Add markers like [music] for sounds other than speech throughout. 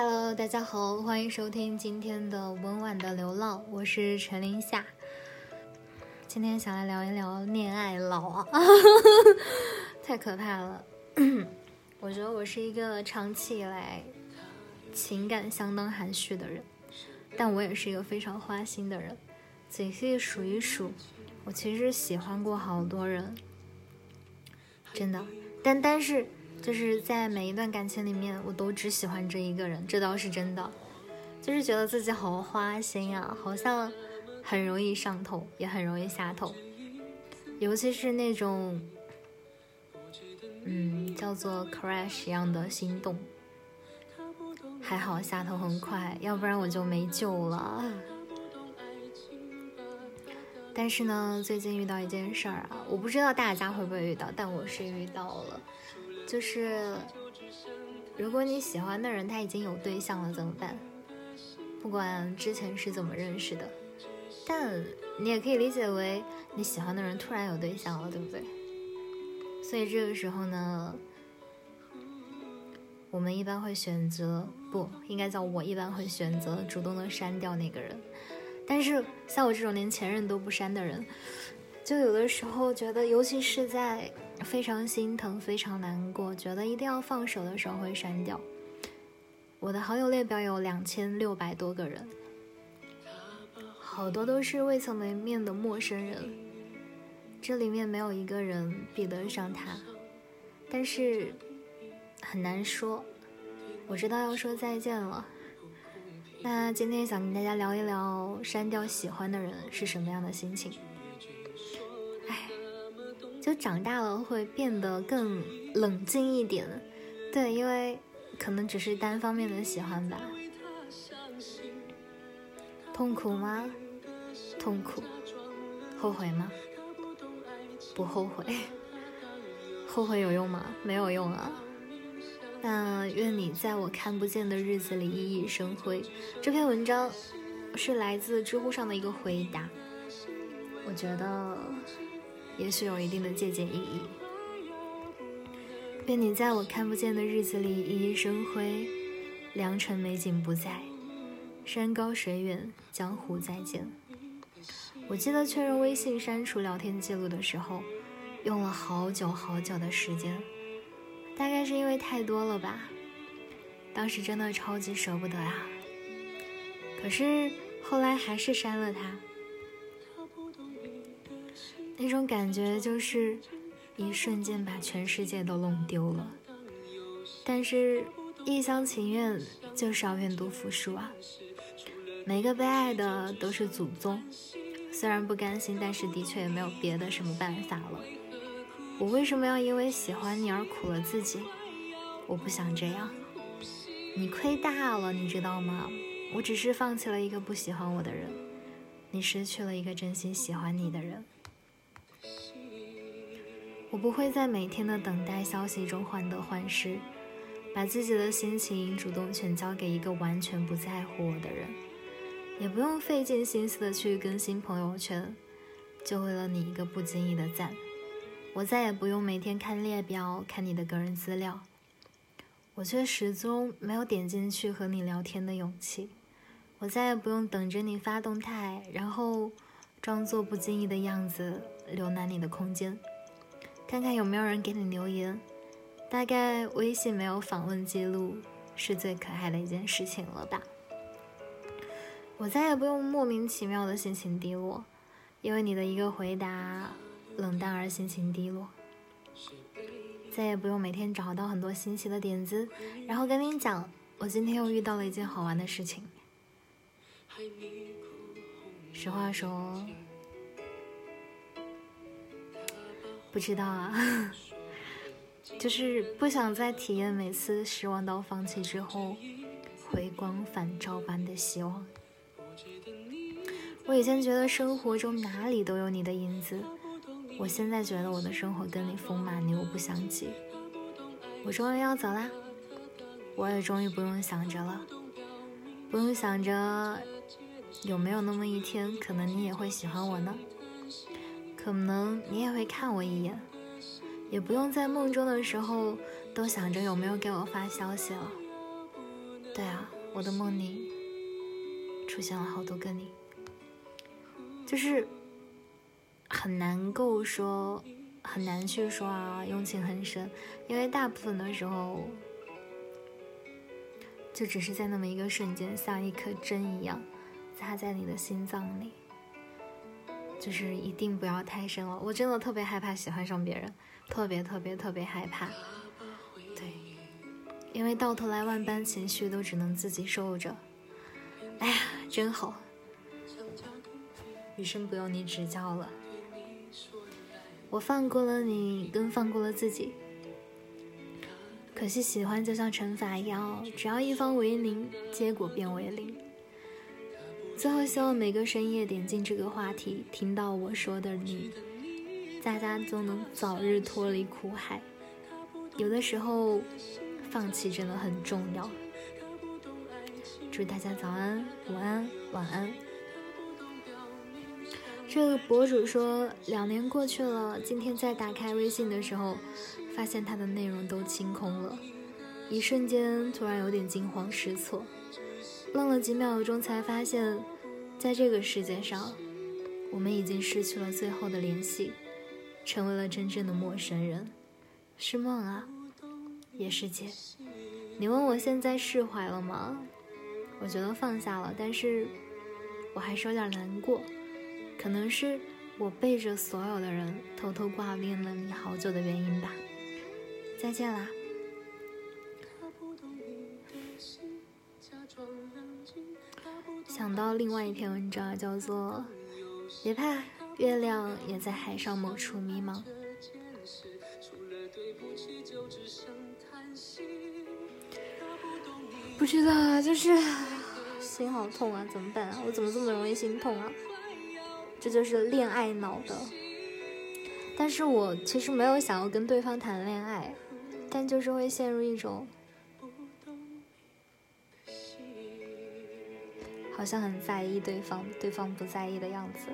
Hello，大家好，欢迎收听今天的温婉的流浪，我是陈林夏。今天想来聊一聊恋爱脑啊，[laughs] 太可怕了。我觉得我是一个长期以来情感相当含蓄的人，但我也是一个非常花心的人。仔细数一数，我其实喜欢过好多人，真的。但但是。就是在每一段感情里面，我都只喜欢这一个人，这倒是真的。就是觉得自己好花心啊，好像很容易上头，也很容易下头。尤其是那种，嗯，叫做 crash 一样的心动。还好下头很快，要不然我就没救了。但是呢，最近遇到一件事儿啊，我不知道大家会不会遇到，但我是遇到了。就是，如果你喜欢的人他已经有对象了怎么办？不管之前是怎么认识的，但你也可以理解为你喜欢的人突然有对象了，对不对？所以这个时候呢，我们一般会选择，不应该叫我一般会选择主动的删掉那个人。但是像我这种连前任都不删的人，就有的时候觉得，尤其是在。非常心疼，非常难过，觉得一定要放手的时候会删掉。我的好友列表有两千六百多个人，好多都是未曾谋面的陌生人，这里面没有一个人比得上他，但是很难说。我知道要说再见了，那今天想跟大家聊一聊删掉喜欢的人是什么样的心情。就长大了会变得更冷静一点，对，因为可能只是单方面的喜欢吧。痛苦吗？痛苦。后悔吗？不后悔。后悔有用吗？没有用啊。那愿你在我看不见的日子里熠熠生辉。这篇文章是来自知乎上的一个回答，我觉得。也许有一定的借鉴意义。愿你在我看不见的日子里熠熠生辉，良辰美景不在，山高水远，江湖再见。我记得确认微信删除聊天记录的时候，用了好久好久的时间，大概是因为太多了吧。当时真的超级舍不得啊，可是后来还是删了它。那种感觉就是一瞬间把全世界都弄丢了，但是一厢情愿就是要愿赌服输啊！每个被爱的都是祖宗，虽然不甘心，但是的确也没有别的什么办法了。我为什么要因为喜欢你而苦了自己？我不想这样，你亏大了，你知道吗？我只是放弃了一个不喜欢我的人，你失去了一个真心喜欢你的人。我不会在每天的等待消息中患得患失，把自己的心情主动权交给一个完全不在乎我的人，也不用费尽心思的去更新朋友圈，就为了你一个不经意的赞。我再也不用每天看列表看你的个人资料，我却始终没有点进去和你聊天的勇气。我再也不用等着你发动态，然后装作不经意的样子浏览你的空间。看看有没有人给你留言，大概微信没有访问记录是最可爱的一件事情了吧。我再也不用莫名其妙的心情低落，因为你的一个回答冷淡而心情低落。再也不用每天找到很多新奇的点子，然后跟你讲我今天又遇到了一件好玩的事情。实话说。不知道啊，[laughs] 就是不想再体验每次失望到放弃之后回光返照般的希望。我以前觉得生活中哪里都有你的影子，我现在觉得我的生活跟你风马牛不相及。我终于要走啦，我也终于不用想着了，不用想着有没有那么一天，可能你也会喜欢我呢。可能你也会看我一眼，也不用在梦中的时候都想着有没有给我发消息了。对啊，我的梦里出现了好多个你，就是很难够说，很难去说啊，用情很深，因为大部分的时候，就只是在那么一个瞬间，像一颗针一样扎在你的心脏里，就是一定不要太深了。我真的特别害怕喜欢上别人，特别特别特别害怕。对因为到头来万般情绪都只能自己受着，哎呀，真好，余生不用你指教了。我放过了你，更放过了自己。可惜喜欢就像惩罚一样，只要一方为零，结果变为零。最后希望每个深夜点进这个话题，听到我说的你，大家都能早日脱离苦海。有的时候。放弃真的很重要。祝大家早安、午安、晚安。这个博主说，两年过去了，今天在打开微信的时候，发现它的内容都清空了，一瞬间突然有点惊慌失措，愣了几秒钟才发现，在这个世界上，我们已经失去了最后的联系，成为了真正的陌生人，是梦啊。也是姐，你问我现在释怀了吗？我觉得放下了，但是我还是有点难过，可能是我背着所有的人偷偷挂念了你好久的原因吧。再见啦！到另外一篇文章，叫做《别怕，月亮也在海上某处迷茫》。不知道啊，就是心好痛啊，怎么办啊？我怎么这么容易心痛啊？这就是恋爱脑的。但是我其实没有想要跟对方谈恋爱，但就是会陷入一种好像很在意对方，对方不在意的样子，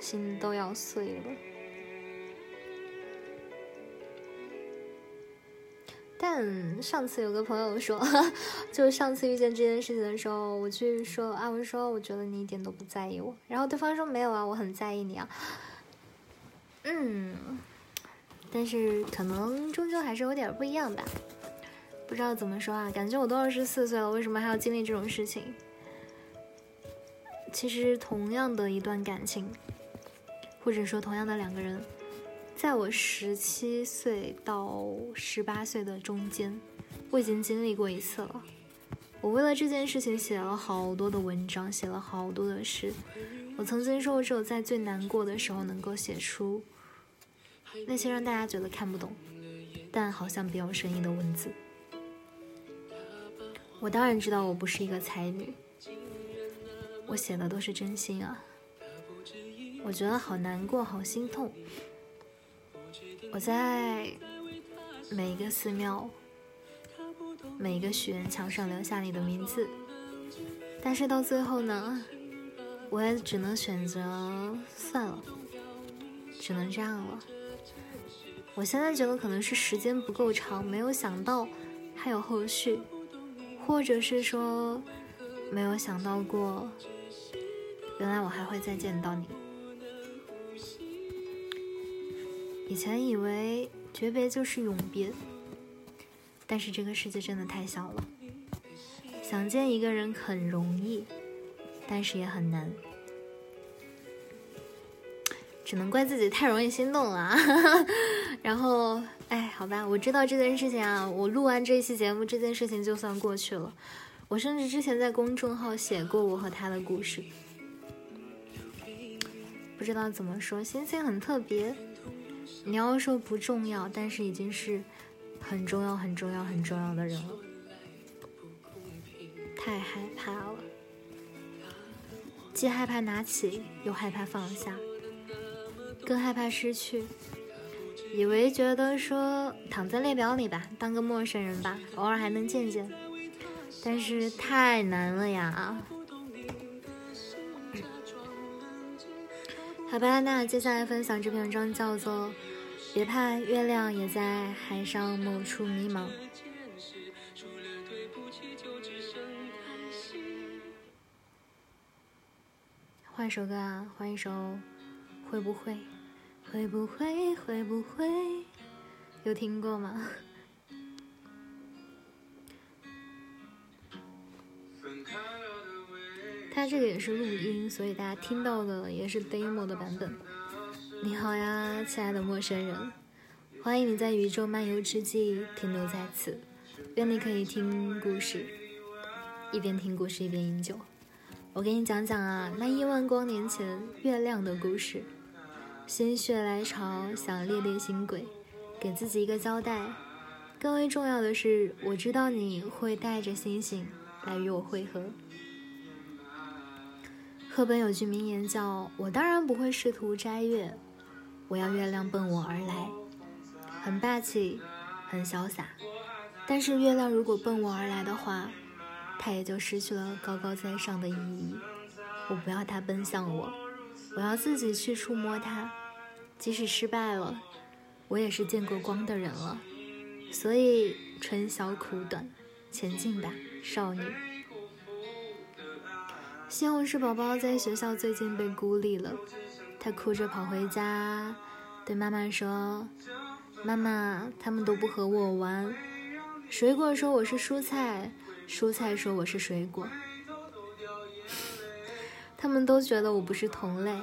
心都要碎了。但上次有个朋友说，[laughs] 就上次遇见这件事情的时候，我去说啊，我说我觉得你一点都不在意我，然后对方说没有啊，我很在意你啊。嗯，但是可能终究还是有点不一样吧，不知道怎么说啊，感觉我都二十四岁了，为什么还要经历这种事情？其实同样的一段感情，或者说同样的两个人。在我十七岁到十八岁的中间，我已经经历过一次了。我为了这件事情写了好多的文章，写了好多的诗。我曾经说过，只有在最难过的时候，能够写出那些让大家觉得看不懂，但好像别有深意的文字。我当然知道我不是一个才女，我写的都是真心啊。我觉得好难过，好心痛。我在每一个寺庙、每一个许愿墙上留下你的名字，但是到最后呢，我也只能选择算了，只能这样了。我现在觉得可能是时间不够长，没有想到还有后续，或者是说没有想到过，原来我还会再见到你。以前以为诀别就是永别，但是这个世界真的太小了。想见一个人很容易，但是也很难。只能怪自己太容易心动了。[laughs] 然后，哎，好吧，我知道这件事情啊。我录完这一期节目，这件事情就算过去了。我甚至之前在公众号写过我和他的故事，不知道怎么说，心情很特别。你要说不重要，但是已经是很重要、很重要、很重要的人了。太害怕了，既害怕拿起，又害怕放下，更害怕失去。以为觉得说躺在列表里吧当个陌生人吧偶尔还能见见。但是太难了呀。好吧那接下来分享这篇文章叫做别怕月亮也在海上某处迷茫。换首歌啊换一首会不会。会不会？会不会？有听过吗？[laughs] 它这个也是录音，所以大家听到的也是 demo 的版本。你好呀，亲爱的陌生人，欢迎你在宇宙漫游之际停留在此。愿你可以听故事，一边听故事一边饮酒。我给你讲讲啊，那亿万光年前月亮的故事。心血来潮，想猎猎星轨，给自己一个交代。更为重要的是，我知道你会带着星星来与我会合。课本有句名言叫：“我当然不会试图摘月。”我要月亮奔我而来，很霸气，很潇洒。但是月亮如果奔我而来的话，它也就失去了高高在上的意义。我不要它奔向我，我要自己去触摸它。即使失败了，我也是见过光的人了。所以春宵苦短，前进吧，少女。西红柿宝宝在学校最近被孤立了。他哭着跑回家，对妈妈说：“妈妈，他们都不和我玩。水果说我是蔬菜，蔬菜说我是水果。[laughs] 他们都觉得我不是同类，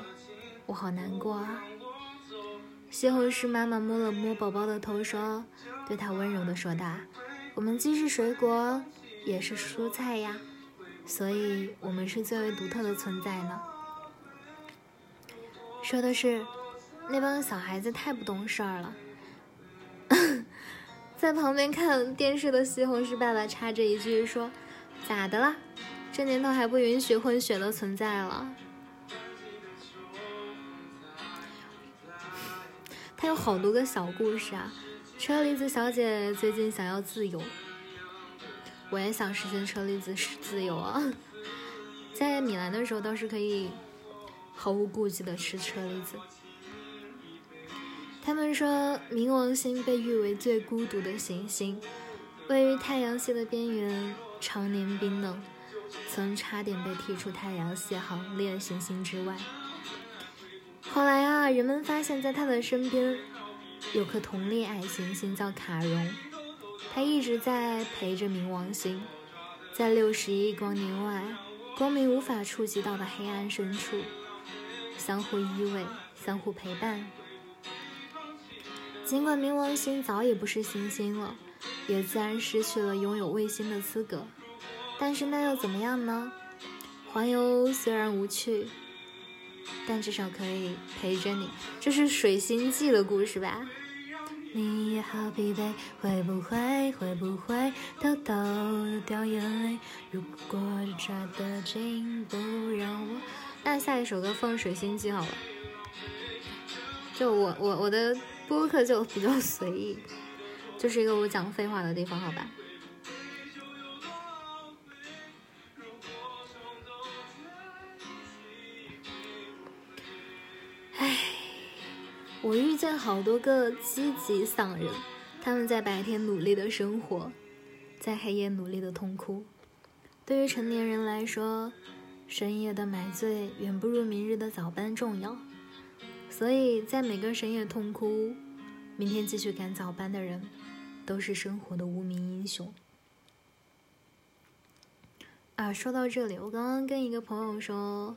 我好难过啊。”西红柿妈妈摸了摸宝宝的头，说：“对他温柔地说道，我们既是水果，也是蔬菜呀，所以我们是最为独特的存在呢。”说的是，那帮小孩子太不懂事儿了。[laughs] 在旁边看电视的西红柿爸爸插着一句说：“咋的了？这年头还不允许混血的存在了？”他有好多个小故事啊。车厘子小姐最近想要自由，我也想实现车厘子是自由啊。[laughs] 在米兰的时候倒是可以。毫无顾忌的吃车厘子。他们说，冥王星被誉为最孤独的行星，位于太阳系的边缘，常年冰冷，曾差点被踢出太阳系行列行星之外。后来啊，人们发现，在它的身边有颗同类矮行星叫卡戎，它一直在陪着冥王星，在六十亿光年外，光明无法触及到的黑暗深处。相互依偎，相互陪伴。尽管冥王星早已不是行星了，也自然失去了拥有卫星的资格，但是那又怎么样呢？环游虽然无趣，但至少可以陪着你。这是水星记的故事吧？你也好疲惫，会不会会不会偷偷掉眼泪？如果抓得紧，不让我。那下一首歌放《水星记》好了，就我我我的播客就比较随意，就是一个我讲废话的地方，好吧？我遇见好多个积极丧人，他们在白天努力的生活，在黑夜努力的痛哭。对于成年人来说，深夜的买醉远不如明日的早班重要，所以在每个深夜痛哭，明天继续赶早班的人，都是生活的无名英雄。啊，说到这里，我刚刚跟一个朋友说，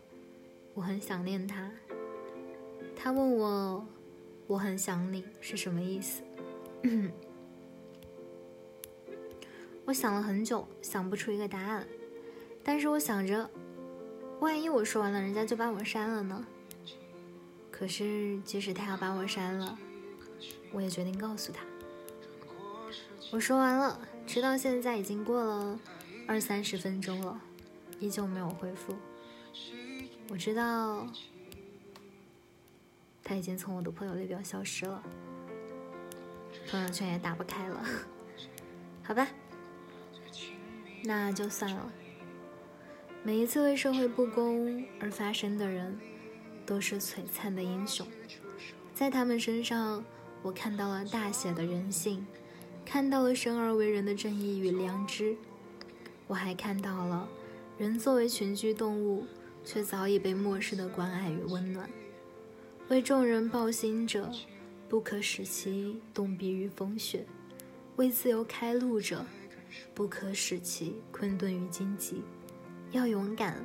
我很想念他，他问我，我很想你是什么意思？[clears throat] 我想了很久，想不出一个答案，但是我想着。万一我说完了，人家就把我删了呢？可是，即使他要把我删了，我也决定告诉他。我说完了，直到现在已经过了二三十分钟了，依旧没有回复。我知道他已经从我的朋友列表消失了，朋友圈也打不开了。[laughs] 好吧，那就算了。每一次为社会不公而发声的人，都是璀璨的英雄。在他们身上，我看到了大写的人性，看到了生而为人的正义与良知。我还看到了，人作为群居动物，却早已被漠视的关爱与温暖。为众人抱薪者，不可使其冻毙于风雪；为自由开路者，不可使其困顿于荆棘。要勇敢，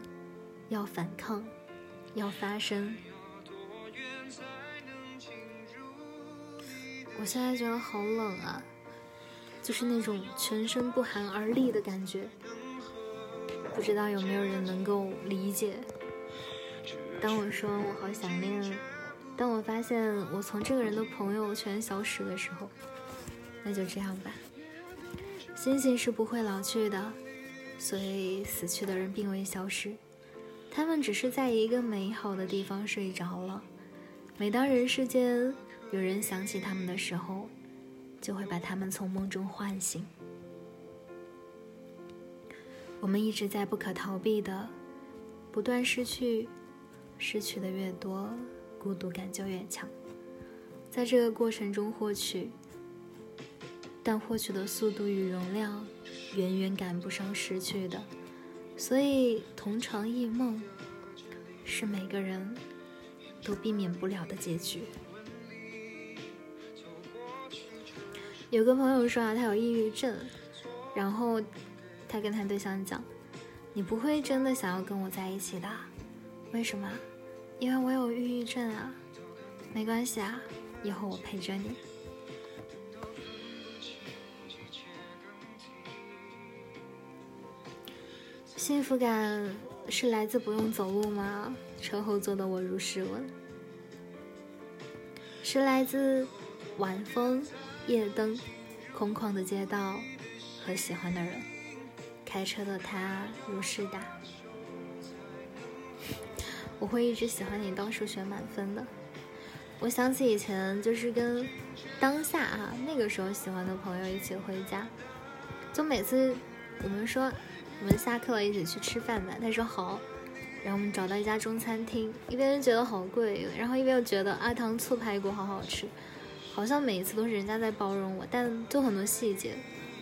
要反抗，要发声。我现在觉得好冷啊，就是那种全身不寒而栗的感觉。不知道有没有人能够理解？当我说我好想念，当我发现我从这个人的朋友圈消失的时候，那就这样吧。星星是不会老去的，所以死去的人并未消失，他们只是在一个美好的地方睡着了。每当人世间……有人想起他们的时候，就会把他们从梦中唤醒。我们一直在不可逃避的不断失去，失去的越多，孤独感就越强。在这个过程中获取，但获取的速度与容量远远赶不上失去的，所以同床异梦是每个人都避免不了的结局。有个朋友说啊，他有抑郁症，然后他跟他对象讲：“你不会真的想要跟我在一起的，为什么？因为我有抑郁症啊。没关系啊，以后我陪着你。幸福感是来自不用走路吗？车后座的我如是问。是来自晚风。”夜灯，空旷的街道和喜欢的人，开车的他如是答。我会一直喜欢你到数学满分的。我想起以前就是跟当下啊那个时候喜欢的朋友一起回家，就每次我们说我们下课了一起去吃饭吧，他说好，然后我们找到一家中餐厅，一边觉得好贵，然后一边又觉得阿糖醋排骨好好吃。好像每一次都是人家在包容我，但就很多细节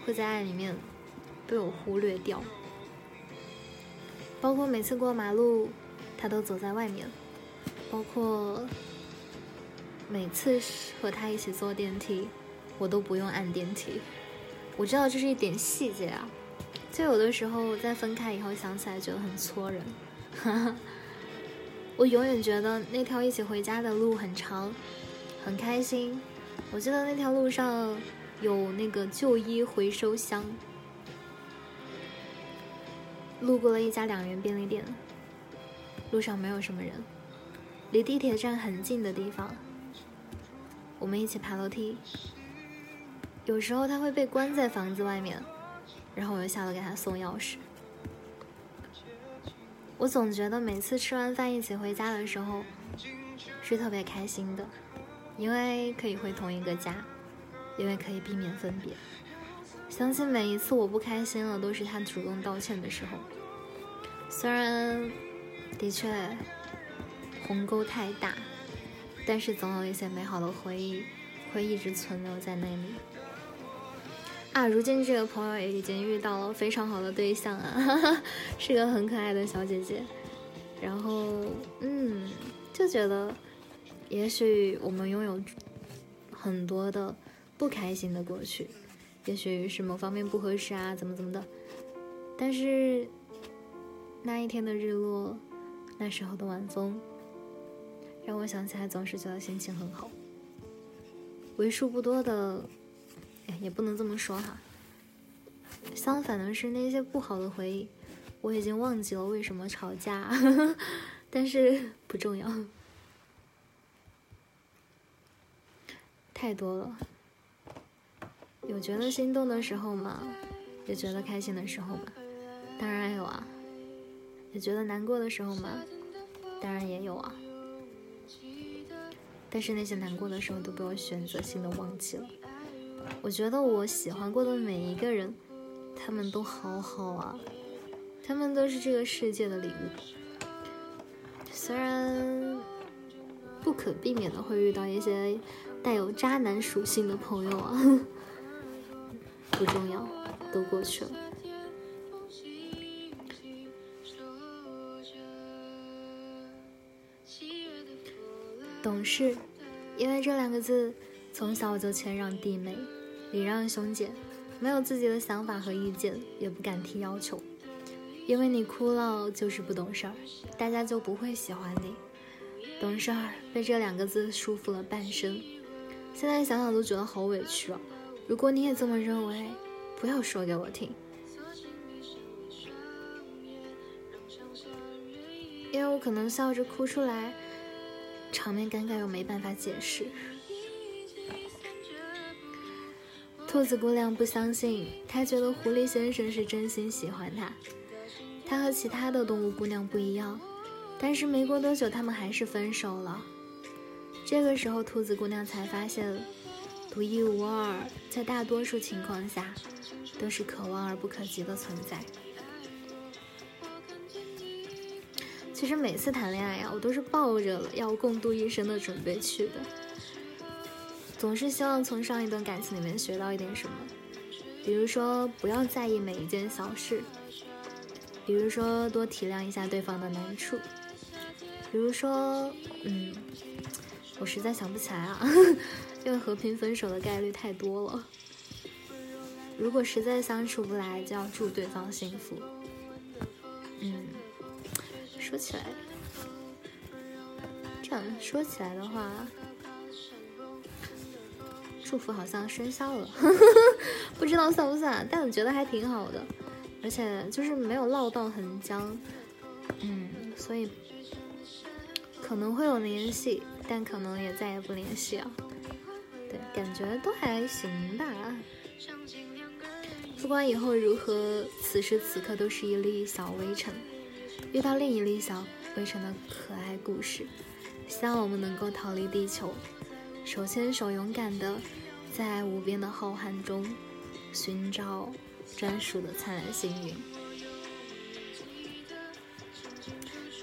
会在爱里面被我忽略掉。包括每次过马路，他都走在外面；包括每次和他一起坐电梯，我都不用按电梯。我知道这是一点细节啊，就有的时候在分开以后想起来觉得很戳人。[laughs] 我永远觉得那条一起回家的路很长，很开心。我记得那条路上有那个旧衣回收箱，路过了一家两元便利店，路上没有什么人，离地铁站很近的地方，我们一起爬楼梯。有时候他会被关在房子外面，然后我就下楼给他送钥匙。我总觉得每次吃完饭一起回家的时候，是特别开心的。因为可以回同一个家，因为可以避免分别。相信每一次我不开心了，都是他主动道歉的时候。虽然的确鸿沟太大，但是总有一些美好的回忆会一直存留在那里。啊，如今这个朋友也已经遇到了非常好的对象啊，[laughs] 是个很可爱的小姐姐。然后，嗯，就觉得。也许我们拥有很多的不开心的过去，也许是某方面不合适啊，怎么怎么的。但是那一天的日落，那时候的晚风，让我想起来总是觉得心情很好。为数不多的，也不能这么说哈。相反的是，那些不好的回忆，我已经忘记了为什么吵架，[laughs] 但是不重要。太多了，有觉得心动的时候吗？有觉得开心的时候吗？当然有啊。你觉得难过的时候吗？当然也有啊。但是那些难过的时候都被我选择性的忘记了。我觉得我喜欢过的每一个人，他们都好好啊，他们都是这个世界的礼物。虽然不可避免的会遇到一些。带有渣男属性的朋友啊，[laughs] 不重要，都过去了。懂事，因为这两个字，从小我就谦让弟妹，礼让兄姐，没有自己的想法和意见，也不敢提要求。因为你哭了，就是不懂事儿，大家就不会喜欢你。懂事儿被这两个字束缚了半生，现在想想都觉得好委屈啊！如果你也这么认为，不要说给我听，因为我可能笑着哭出来。场面尴尬又没办法解释。兔子姑娘不相信，她觉得狐狸先生是真心喜欢她。她和其他的动物姑娘不一样，但是没过多久，他们还是分手了。这个时候，兔子姑娘才发现，独一无二，在大多数情况下，都是可望而不可及的存在。其实每次谈恋爱呀，我都是抱着要共度一生的准备去的，总是希望从上一段感情里面学到一点什么，比如说不要在意每一件小事，比如说多体谅一下对方的难处，比如说，嗯，我实在想不起来啊，[laughs] 因为和平分手的概率太多了。如果实在相处不来，就要祝对方幸福。说起来，这样说起来的话，祝福好像生效了，[laughs] 不知道算不算，但我觉得还挺好的，而且就是没有唠到很僵，嗯，所以可能会有联系，但可能也再也不联系了，对，感觉都还行吧。不管以后如何，此时此刻都是一粒小微尘。遇到另一粒小微尘的可爱故事，希望我们能够逃离地球，手牵手勇敢的在无边的浩瀚中寻找专属的灿烂星云。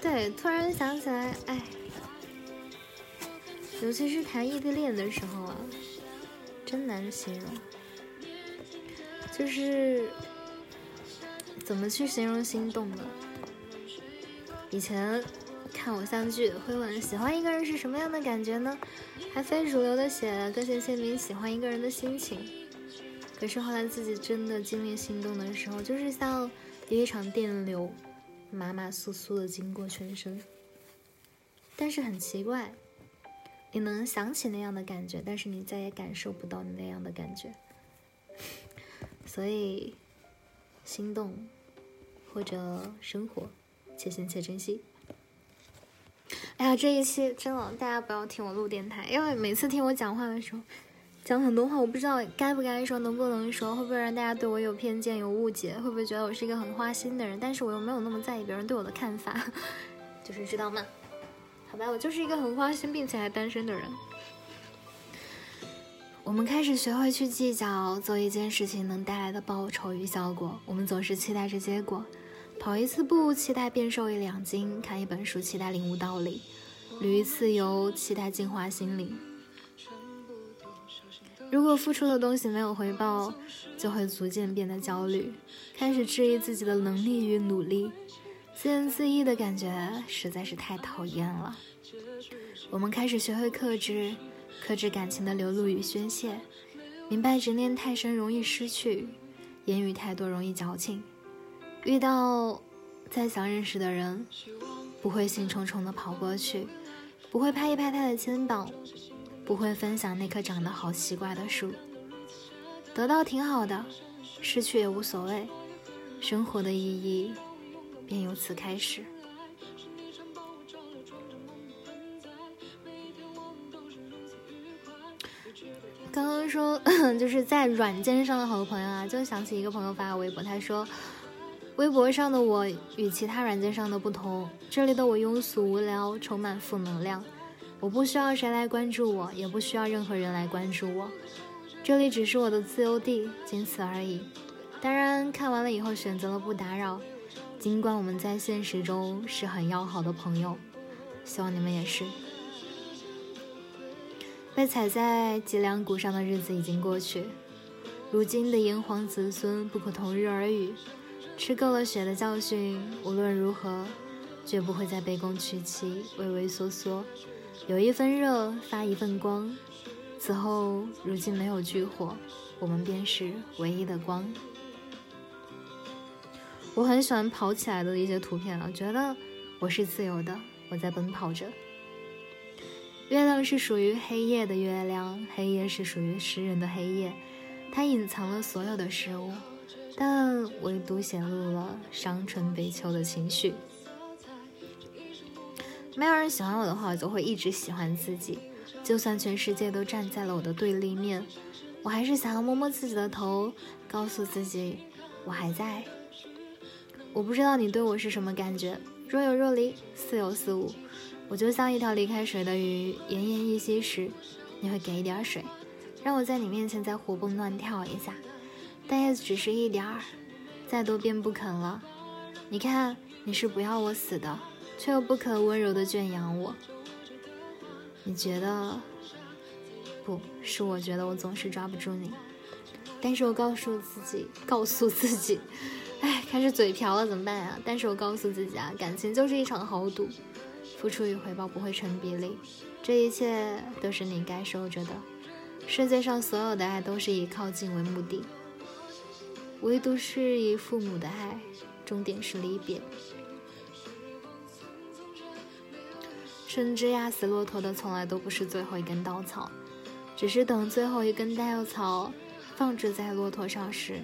对，突然想起来，哎，尤其是谈异地恋的时候啊，真难形容，就是怎么去形容心动呢？以前看偶像剧会问喜欢一个人是什么样的感觉呢？还非主流的写个性鲜明喜欢一个人的心情。可是后来自己真的经历心动的时候，就是像第一场电流，麻麻酥酥的经过全身。但是很奇怪，你能想起那样的感觉，但是你再也感受不到那样的感觉。[laughs] 所以，心动或者生活。且行且珍惜。哎呀，这一期真的，大家不要听我录电台，因为每次听我讲话的时候，讲很多话，我不知道该不该说，能不能说，会不会让大家对我有偏见、有误解，会不会觉得我是一个很花心的人？但是我又没有那么在意别人对我的看法，[laughs] 就是知道吗？好吧，我就是一个很花心并且还单身的人。我们开始学会去计较做一件事情能带来的报酬与效果，我们总是期待着结果。跑一次步，期待变瘦一两斤；看一本书，期待领悟道理；旅一次游，期待净化心灵。如果付出的东西没有回报，就会逐渐变得焦虑，开始质疑自己的能力与努力。自怨自艾的感觉实在是太讨厌了。我们开始学会克制，克制感情的流露与宣泄，明白执念太深容易失去，言语太多容易矫情。遇到再想认识的人，不会兴冲冲的跑过去，不会拍一拍他的肩膀，不会分享那棵长得好奇怪的树。得到挺好的，失去也无所谓，生活的意义便由此开始。刚刚说 [coughs] 就是在软件上的好多朋友啊，就想起一个朋友发的微博，他说。微博上的我与其他软件上的不同，这里的我庸俗无聊，充满负能量。我不需要谁来关注我，也不需要任何人来关注我。这里只是我的自由地，仅此而已。当然，看完了以后选择了不打扰。尽管我们在现实中是很要好的朋友，希望你们也是。被踩在脊梁骨上的日子已经过去，如今的炎黄子孙不可同日而语。吃够了血的教训，无论如何，绝不会再卑躬屈膝、畏畏缩缩。有一分热，发一份光。此后，如今没有炬火，我们便是唯一的光。我很喜欢跑起来的一些图片啊，觉得我是自由的，我在奔跑着。月亮是属于黑夜的月亮，黑夜是属于诗人的黑夜，它隐藏了所有的事物，但唯独显露了伤春悲秋的情绪。没有人喜欢我的话，我就会一直喜欢自己。就算全世界都站在了我的对立面，我还是想要摸摸自己的头，告诉自己我还在。我不知道你对我是什么感觉，若有若离，似有似无。我就像一条离开水的鱼，奄奄一息时，你会给一点水，让我在你面前再活蹦乱跳一下，但也只是一点儿，再多便不肯了。你看，你是不要我死的，却又不肯温柔的圈养我。你觉得？不是我觉得我总是抓不住你，但是我告诉自己，告诉自己。哎，开始嘴瓢了，怎么办呀？但是我告诉自己啊，感情就是一场豪赌，付出与回报不会成比例，这一切都是你该受着的。世界上所有的爱都是以靠近为目的，唯独是以父母的爱，终点是离别。深知压死骆驼的从来都不是最后一根稻草，只是等最后一根稻草放置在骆驼上时。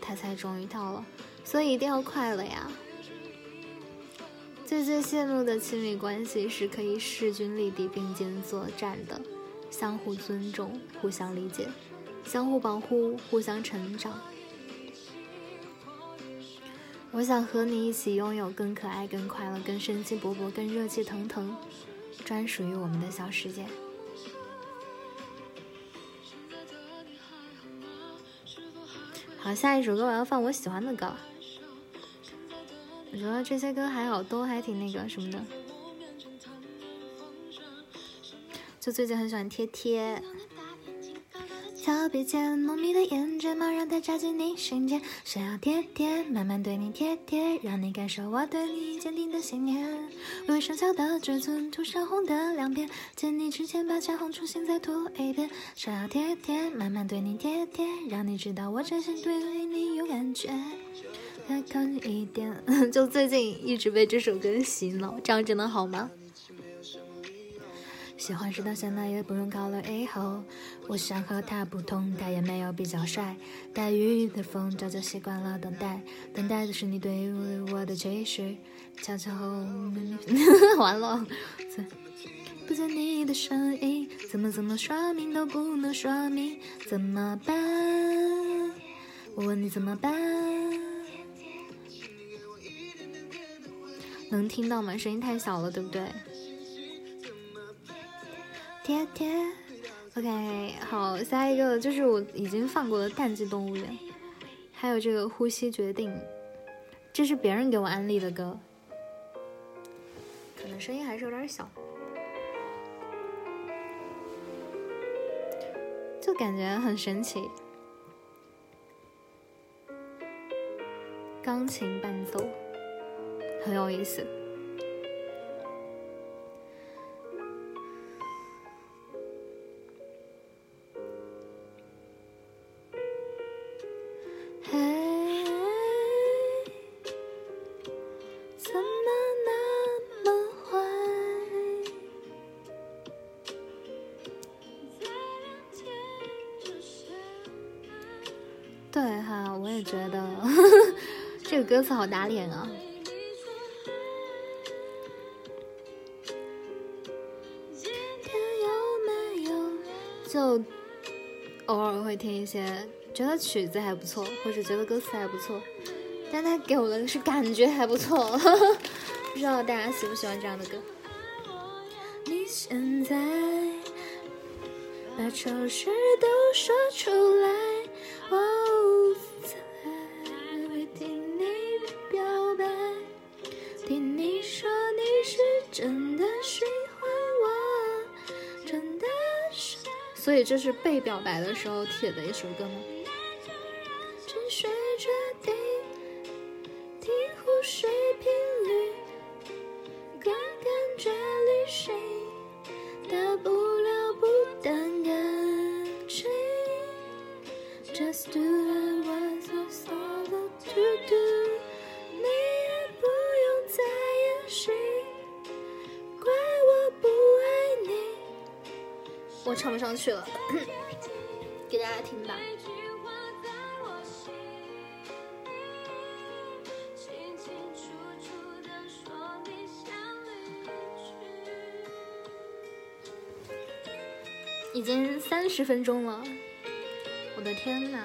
它才终于到了，所以一定要快乐呀！最最羡慕的亲密关系是可以势均力敌并肩作战的，相互尊重、互相理解、相互保护、互相成长。我想和你一起拥有更可爱、更快乐、更生机勃勃、更热气腾腾，专属于我们的小世界。好，下一首歌我要放我喜欢的歌。我觉得这些歌还好，都还挺那个什么的。就最近很喜欢贴贴。逃避间，浓密的眼睫毛让它扎进你心间，想要贴贴，慢慢对你贴贴，让你感受我对你坚定的信念。微微上翘的嘴唇，涂上红的亮片，见你之前把腮红重新再涂一遍。想要贴贴，慢慢对你贴贴，让你知道我真心对你有感觉。再靠近一点，就最近一直被这首歌洗脑，这样真的好吗？喜欢是到现在也不用考虑以后。我想和他不同，他也没有比较帅。带雨的风早就习惯了等待，等待的是你对我的期许。悄悄后，[laughs] 完了。不见你的身影，怎么怎么说明都不能说明，怎么办？我问你怎么办？能听到吗？声音太小了，对不对？贴贴，OK，好，下一个就是我已经放过的《淡季动物园》，还有这个《呼吸决定》，这是别人给我安利的歌，可能声音还是有点小，就感觉很神奇，钢琴伴奏很有意思。歌词好打脸啊！就偶尔会听一些，觉得曲子还不错，或者觉得歌词还不错，但他给我的是感觉还不错，[laughs] 不知道大家喜不喜欢这样的歌？你现在把丑事都说出来，所以这是被表白的时候写的一首歌吗？十分钟了，我的天呐！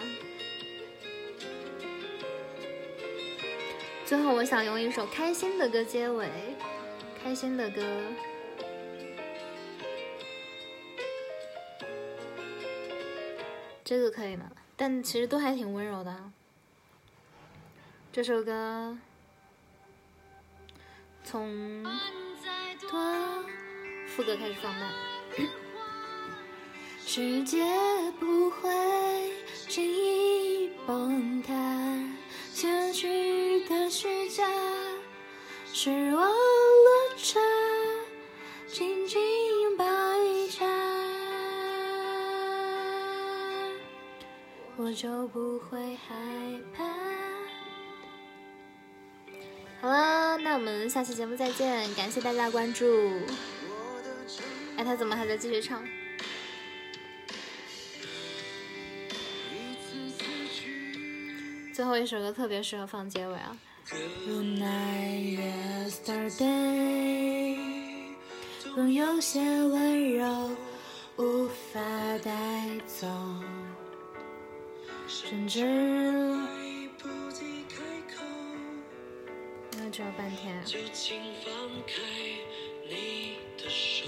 最后，我想用一首开心的歌结尾，开心的歌，这个可以吗？但其实都还挺温柔的。这首歌从副歌开始放慢。世界不会轻易崩塌，结局的虚假，失望落差，紧紧抱一下，我就不会害怕。好了，那我们下期节目再见，感谢大家关注。哎，他怎么还在继续唱？最后一首歌特别适合放结尾啊。无奈 yesterday，总有些温柔无法带走，甚至来不及开口。那只有半天。就请放开你的手，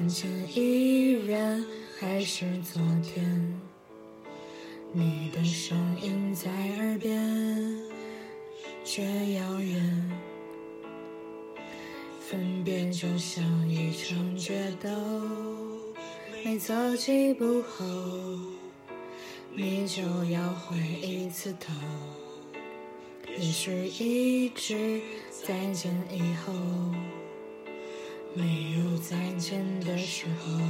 从前依然还是昨天，你的声音在耳边，却遥远，分别就像一场决斗，没走几步后。你就要回一次头，也许一句再见以后，没有再见的时候。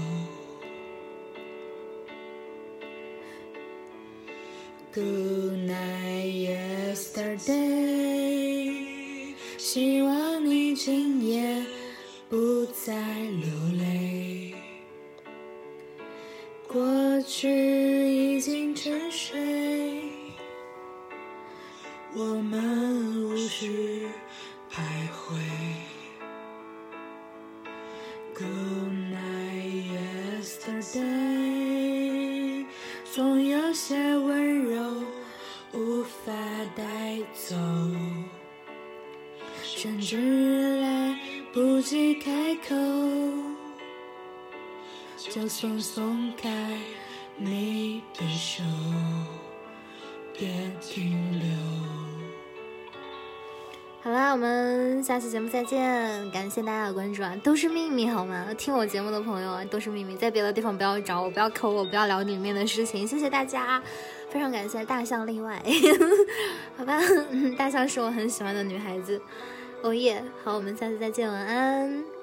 Good night, yesterday。希望你今夜不再流泪。过去已经沉睡，我们无需节目再见，感谢大家的关注啊！都是秘密好吗？听我节目的朋友啊，都是秘密，在别的地方不要找我，不要扣我，不要聊里面的事情。谢谢大家，非常感谢大象例外，[laughs] 好吧？[laughs] 大象是我很喜欢的女孩子，哦耶！好，我们下次再见，晚安。